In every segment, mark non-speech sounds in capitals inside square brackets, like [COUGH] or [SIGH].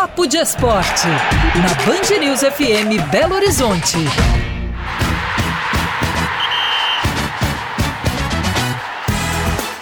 Papo de Esporte, na Band News FM Belo Horizonte.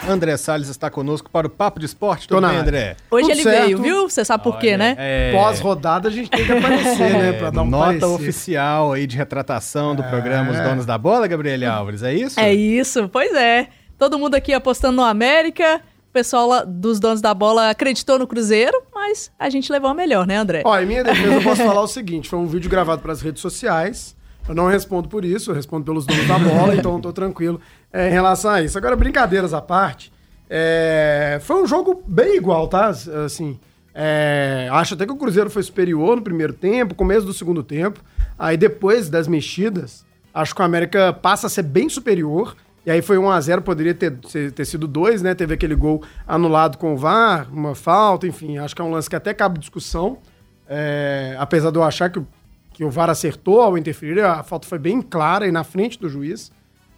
André Salles está conosco para o Papo de Esporte. Tudo Tô bem, na André? Hoje Tudo ele certo. veio, viu? Você sabe por quê, Olha, né? é- Pós-rodada a gente tem que aparecer, né? Pra dar um Nota parecer. oficial aí de retratação do programa Os Donos da Bola, Gabriele Álvares, é isso? É isso, pois é. Todo mundo aqui apostando no América. O pessoal dos donos da bola acreditou no Cruzeiro, mas a gente levou a melhor, né, André? Ó, em minha defesa eu posso [LAUGHS] falar o seguinte: foi um vídeo gravado para as redes sociais. Eu não respondo por isso, eu respondo pelos donos da bola, então eu tô tranquilo é, em relação a isso. Agora, brincadeiras à parte, é, foi um jogo bem igual, tá? Assim, é, acho até que o Cruzeiro foi superior no primeiro tempo, começo do segundo tempo. Aí depois das mexidas, acho que o América passa a ser bem superior. E aí foi 1 a 0 poderia ter, ter sido 2, né? Teve aquele gol anulado com o VAR, uma falta, enfim. Acho que é um lance que até cabe discussão. É, apesar de eu achar que, que o VAR acertou ao interferir, a falta foi bem clara e na frente do juiz.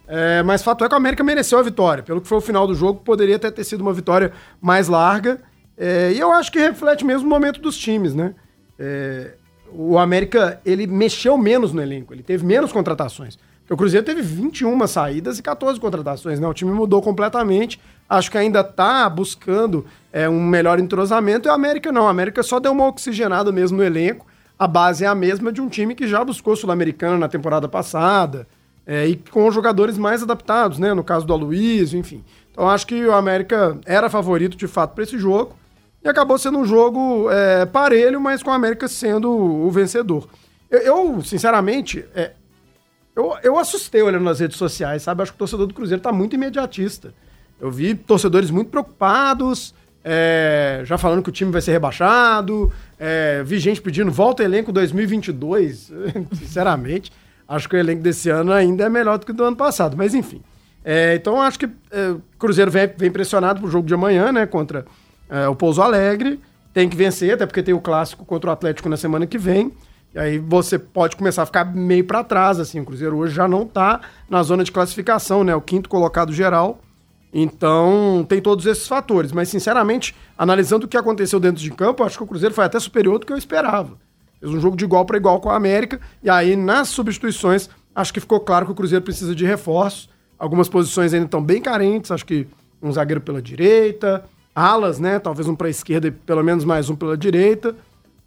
É, mas fato é que o América mereceu a vitória. Pelo que foi o final do jogo, poderia até ter sido uma vitória mais larga. É, e eu acho que reflete mesmo o momento dos times, né? É, o América, ele mexeu menos no elenco, ele teve menos contratações. O Cruzeiro teve 21 saídas e 14 contratações, né? O time mudou completamente. Acho que ainda tá buscando é, um melhor entrosamento. E o América não. O América só deu uma oxigenada mesmo no elenco. A base é a mesma de um time que já buscou Sul-Americana na temporada passada. é, e com jogadores mais adaptados, né? No caso do Aloysio, enfim. Então acho que o América era favorito de fato para esse jogo. E acabou sendo um jogo é, parelho, mas com o América sendo o vencedor. Eu, eu, sinceramente, é, eu, eu assustei olhando nas redes sociais, sabe? Acho que o torcedor do Cruzeiro tá muito imediatista. Eu vi torcedores muito preocupados, é, já falando que o time vai ser rebaixado, é, vi gente pedindo volta elenco 2022. [LAUGHS] Sinceramente, acho que o elenco desse ano ainda é melhor do que o do ano passado, mas enfim. É, então acho que é, o Cruzeiro vem, vem pressionado pro jogo de amanhã, né? Contra é, o Pouso Alegre. Tem que vencer, até porque tem o clássico contra o Atlético na semana que vem. E aí você pode começar a ficar meio para trás, assim. O Cruzeiro hoje já não tá na zona de classificação, né? O quinto colocado geral. Então, tem todos esses fatores. Mas, sinceramente, analisando o que aconteceu dentro de campo, acho que o Cruzeiro foi até superior do que eu esperava. Fez um jogo de igual para igual com a América. E aí, nas substituições, acho que ficou claro que o Cruzeiro precisa de reforços. Algumas posições ainda estão bem carentes. Acho que um zagueiro pela direita, alas, né? Talvez um para a esquerda e pelo menos mais um pela direita.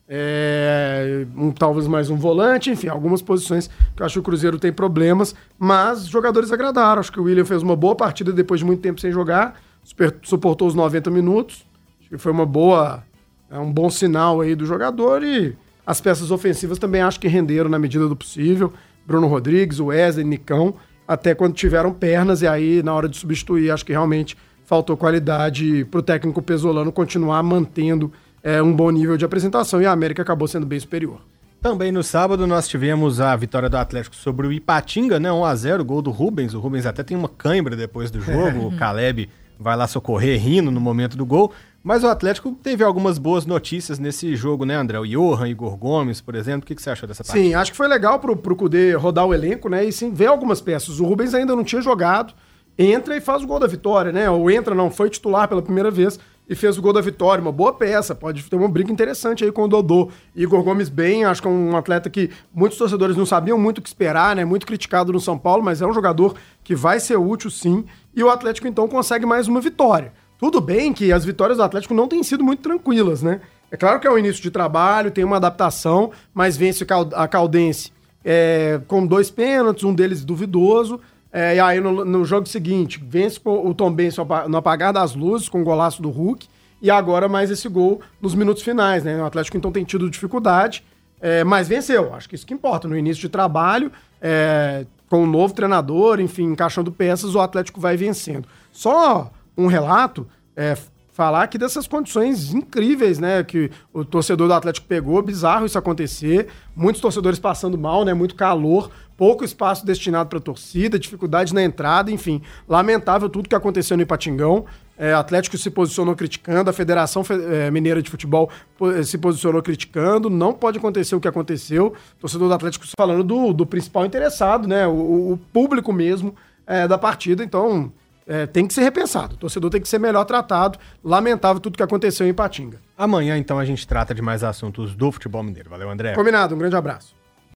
É, um, talvez mais um volante, enfim, algumas posições que eu acho que o Cruzeiro tem problemas, mas jogadores agradaram. Acho que o William fez uma boa partida depois de muito tempo sem jogar, super- suportou os 90 minutos. Acho que foi uma boa, é um bom sinal aí do jogador e as peças ofensivas também acho que renderam na medida do possível. Bruno Rodrigues, o Wesley, Nicão, até quando tiveram pernas e aí na hora de substituir, acho que realmente faltou qualidade para o técnico pesolano continuar mantendo é, um bom nível de apresentação e a América acabou sendo bem superior. Também no sábado nós tivemos a vitória do Atlético sobre o Ipatinga, né? 1x0, gol do Rubens. O Rubens até tem uma cãibra depois do jogo. [LAUGHS] O Caleb vai lá socorrer rindo no momento do gol. Mas o Atlético teve algumas boas notícias nesse jogo, né, André? O Johan, Igor Gomes, por exemplo. O que, que você achou dessa partida? Sim, acho que foi legal pro, pro Cudê rodar o elenco, né? E sim, ver algumas peças. O Rubens ainda não tinha jogado, entra e faz o gol da vitória, né? Ou entra, não, foi titular pela primeira vez e fez o gol da vitória. Uma boa peça, pode ter uma briga interessante aí com o Dodô. Igor Gomes bem, acho que é um atleta que muitos torcedores não sabiam muito o que esperar, né? Muito criticado no São Paulo, mas é um jogador que vai ser útil sim. E o Atlético então consegue mais uma vitória. Tudo bem que as vitórias do Atlético não têm sido muito tranquilas, né? É claro que é o início de trabalho, tem uma adaptação, mas vence a Caldense é, com dois pênaltis, um deles duvidoso. É, e aí no, no jogo seguinte, vence o Tom apa- no apagar das luzes, com o golaço do Hulk. E agora mais esse gol nos minutos finais, né? O Atlético então tem tido dificuldade, é, mas venceu. Acho que isso que importa. No início de trabalho, é, com um novo treinador, enfim, encaixando peças, o Atlético vai vencendo. Só um relato, é, falar aqui dessas condições incríveis, né, que o torcedor do Atlético pegou, bizarro isso acontecer, muitos torcedores passando mal, né, muito calor, pouco espaço destinado para torcida, dificuldade na entrada, enfim, lamentável tudo que aconteceu no Ipatingão. É, Atlético se posicionou criticando, a Federação Fe- é, Mineira de Futebol eh, se posicionou criticando, não pode acontecer o que aconteceu. Torcedor do Atlético falando do, do principal interessado, né, o, o público mesmo é, da partida, então é, tem que ser repensado. O torcedor tem que ser melhor tratado. Lamentável tudo que aconteceu em Ipatinga. Amanhã, então, a gente trata de mais assuntos do futebol mineiro. Valeu, André. Combinado, um grande abraço.